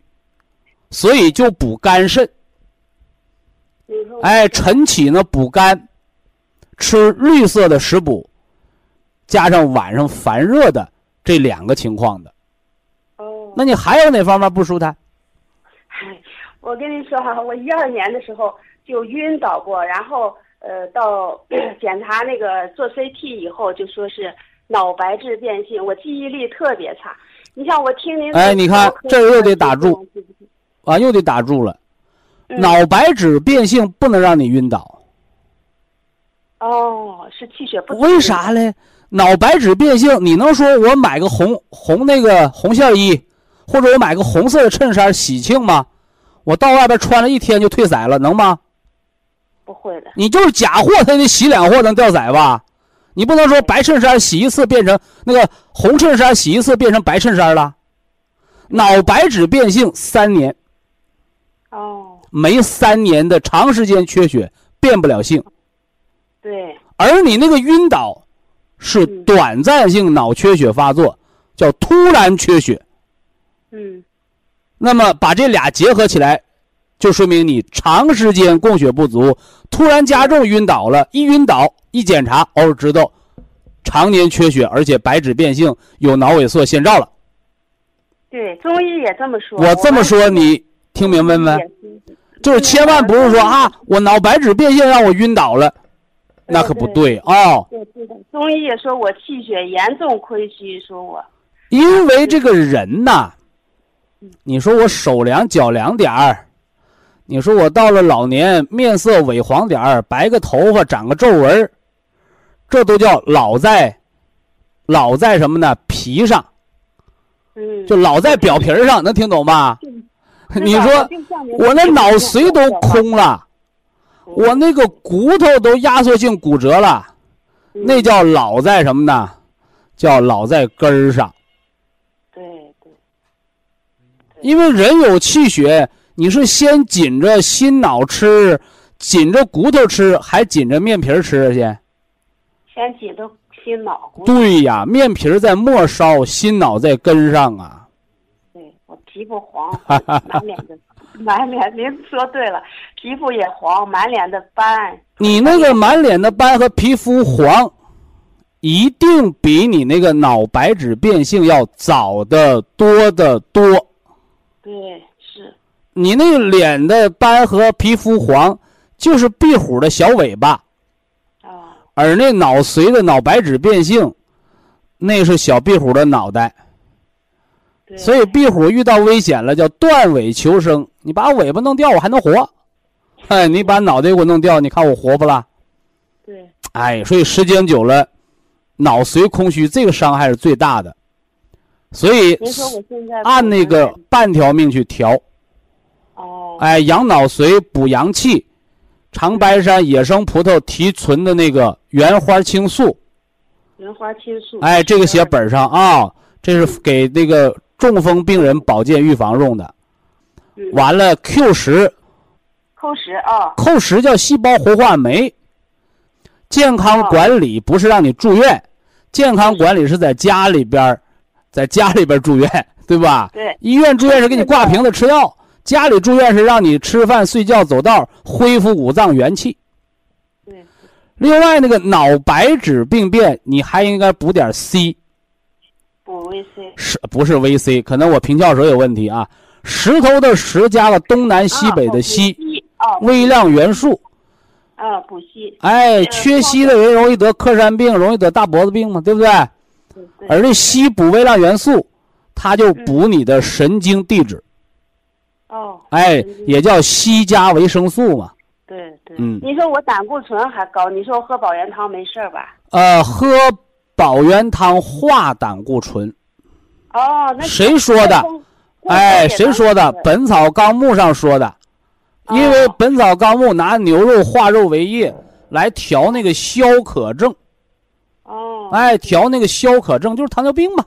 所以就补肝肾。哎，晨起呢补肝，吃绿色的食补，加上晚上烦热的这两个情况的。哦。那你还有哪方面不舒坦？我跟你说哈，我一二年的时候就晕倒过，然后呃到 *coughs* 检查那个做 CT 以后就说是脑白质变性，我记忆力特别差。你像我听您哎你看这又得打住，啊，又得打住了。嗯脑白质变性不能让你晕倒，哦，是气血不足为啥嘞？脑白质变性，你能说我买个红红那个红线衣，或者我买个红色的衬衫喜庆吗？我到外边穿了一天就褪色了，能吗？不会的，你就是假货，它得洗两货能掉色吧？你不能说白衬衫洗一次变成那个红衬衫洗一次变成白衬衫了。脑白质变性三年，哦，没三年的长时间缺血变不了性，对，而你那个晕倒是嗯短暂性脑缺血发作，叫突然缺血。嗯那么把这俩结合起来，就说明你长时间供血不足，突然加重晕倒了。一晕倒一检查，哦，知道常年缺血，而且白质变性，有脑萎缩先兆了。对，中医也这么说。我这么说，你听明白没？就是千万不是说啊，我脑白质变性让我晕倒了，那可不对啊、对对的，中医也说我气血严重亏虚，说我。因为这个人呐，你说我手凉脚凉点儿，你说我到了老年面色萎黄点儿，白个头发长个皱纹儿这都叫老在，老在什么呢？皮上，嗯，就老在表皮儿上，能听懂吧？你说我那脑髓都空了，我那个骨头都压缩性骨折了，嗯那叫老在什么呢？叫老在根儿上。对对，因为人有气血，你是先紧着心脑吃，紧着骨头吃，还紧着面皮儿吃啊？先？先紧着心脑骨。对呀，面皮儿在末梢，心脑在根上啊。对我皮肤黄，*laughs* 满脸的 *laughs* 满脸，您说对了，皮肤也黄，满脸的斑。你那个满脸的斑和皮肤黄，一定比你那个脑白质变性要早的多得多。对，是，你那个脸的斑和皮肤黄，就是壁虎的小尾巴。啊，而那脑髓的脑白质变性，那是小壁虎的脑袋，对，所以壁虎遇到危险了叫断尾求生。你把尾巴弄掉，我还能活。哎，你把脑袋给我弄掉，你看我活不啦？对，哎，所以时间久了，脑髓空虚，这个伤害是最大的。所以按那个半条命去调，哦，哎，养脑髓补阳气，长白山野生葡萄提纯的那个原花青素，原花青素。哎，这个写本上啊，这是给那个中风病人保健预防用的。嗯完了，Q 十，扣十啊，扣十叫细胞活化酶。健康管理不是让你住院，健康管理是在家里边儿，在家里边儿住院，对吧？对，医院住院是给你挂瓶子吃药，家里住院是让你吃饭、睡觉、走道，恢复五脏元气。对，另外，那个脑白质病变，你还应该补点 C，补维 C。是不是 VC？可能我平翘舌有问题啊。石头的石加了东南西北的西，微量元素。啊，补硒。哎，缺硒的人容易得克山病，容易得大脖子病嘛，对不对？而这硒补微量元素，它就补你的神经递质，哦。哎也叫硒加维生素嘛。对对。嗯你说我胆固醇还高，你说我喝保元汤没事儿吧？呃，喝保元汤化胆固醇，哦，那谁说的？哎，谁说的？《本草纲目》上说的，因为《本草纲目》拿牛肉化肉为液来调那个消渴症，哦。哎，调那个消渴症就是糖尿病嘛。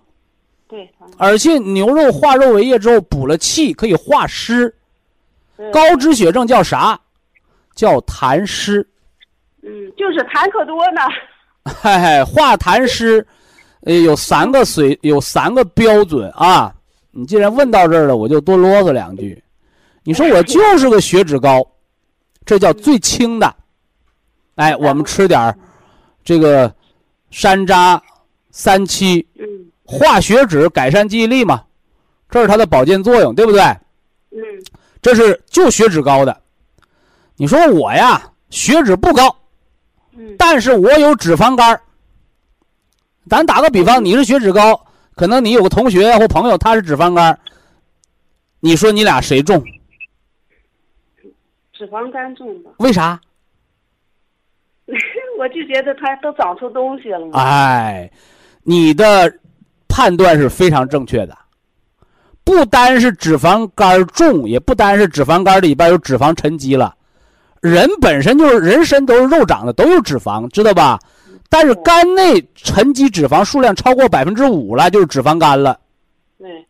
对。而且牛肉化肉为液之后补了气，可以化湿。高脂血症叫啥？叫痰湿。嗯，就是痰可多呢。嘿嘿，化痰湿，呃，有三个水，有三个标准啊。你既然问到这儿了，我就多啰嗦两句。你说我就是个血脂高，这叫最轻的。哎，我们吃点儿这个山楂、三七，嗯化血脂，改善记忆力嘛，这是它的保健作用，对不对？嗯这是就血脂高的。你说我呀，血脂不高，嗯但是我有脂肪肝儿。咱打个比方，你是血脂高，可能你有个同学或朋友他是脂肪肝儿，你说你俩谁重？脂肪肝重吧？为啥？*laughs* 我就觉得他都长出东西了。哎，你的判断是非常正确的，不单是脂肪肝重，也不单是脂肪肝里边有脂肪沉积了，人本身就是人身都是肉长的，都有脂肪，知道吧？但是肝内沉积脂肪数量超过百分之五了，就是脂肪肝了。对，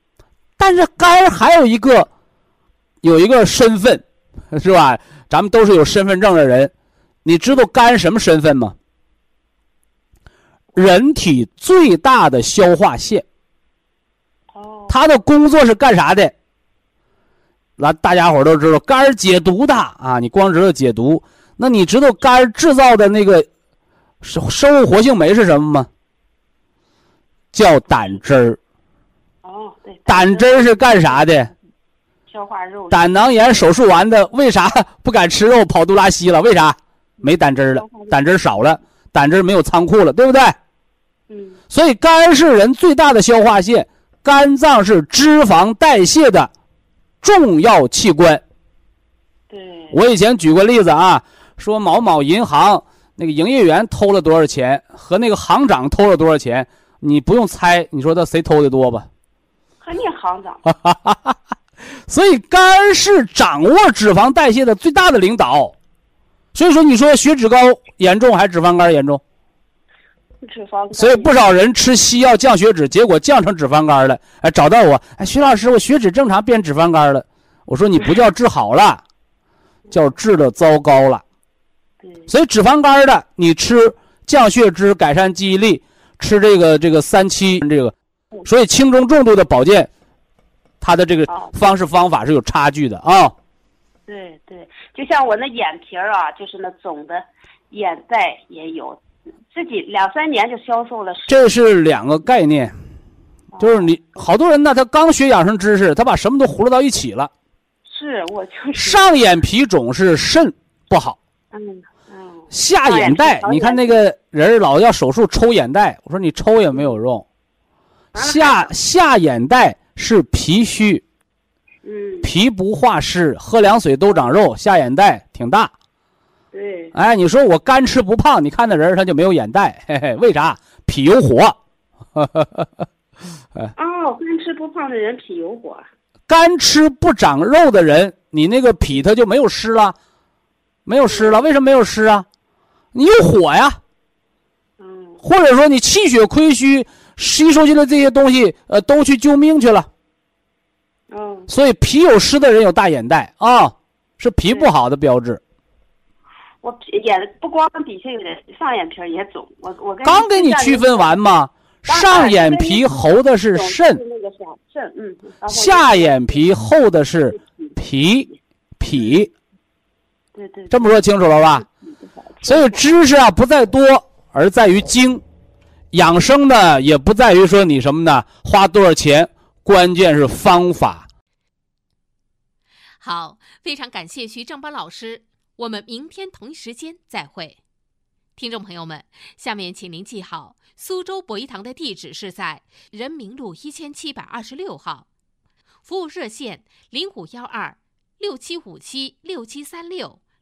但是肝还有一个有一个身份，*laughs* 是吧？咱们都是有身份证的人，你知道肝什么身份吗？人体最大的消化腺，哦，它的工作是干啥的？那大家伙都知道，肝解毒的啊！你光知道解毒，那你知道肝制造的那个生生物活性酶是什么吗？叫胆汁儿。哦，对，胆汁儿是干啥的？消化肉。胆囊炎手术完的，为啥不敢吃肉跑肚拉稀了？为啥？没胆汁儿了，胆汁儿少了，胆汁儿没有仓库了，对不对？嗯，所以肝是人最大的消化腺，肝脏是脂肪代谢的重要器官。对，我以前举过例子啊，说某某银行那个营业员偷了多少钱，和那个行长偷了多少钱，你不用猜，你说他谁偷的多吧？肯定行长。*laughs* 所以肝是掌握脂肪代谢的最大的领导。所以说，你说血脂高严重还是脂肪肝严重？脂肪肝。所以不少人吃西药降血脂，结果降成脂肪肝了。哎，找到我，哎，徐老师，我血脂正常变脂肪肝了。我说你不叫治好了，*laughs* 叫治的糟糕了。对，所以脂肪肝的，你吃降血脂、改善记忆力，吃这个这个三七这个，所以轻中重度的保健，它的这个哦方式方法是有差距的啊。对对，就像我那眼皮儿啊，就是那肿的眼袋也有，自己两三年就消瘦了。这是两个概念，就是你好多人呢，他刚学养生知识，他把什么都糊弄到一起了。是我就是。上眼皮肿是肾不好，嗯嗯。下眼袋，你看那个人老要手术抽眼袋，我说你抽也没有用，下下眼袋是脾虚，嗯，脾不化湿，喝凉水都长肉，下眼袋挺大。对，哎，你说我干吃不胖，你看那人他就没有眼袋，嘿嘿，为啥？脾有火。*laughs* 哦，干吃不胖的人脾有火。干吃不长肉的人，你那个脾他就没有湿了，没有湿了。为什么没有湿啊？你有火呀，嗯或者说你气血亏虚，吸收进来这些东西，呃，都去救命去了。嗯，所以脾有湿的人有大眼袋啊，是脾不好的标志。我皮眼不光底下有点，上眼皮也肿。我我跟刚给你区分完嘛，上眼皮厚的是肾，那个啥肾，嗯，下眼皮厚的是脾，脾。对对，这么说清楚了吧？所以知识啊不在多，而在于精。养生呢也不在于说你什么呢，花多少钱，关键是方法。好，非常感谢徐正邦老师，我们明天同一时间再会。听众朋友们，下面请您记好，苏州博一堂的地址是在人民路一千七百二十六号，服务热线零五幺二六七五七六七三六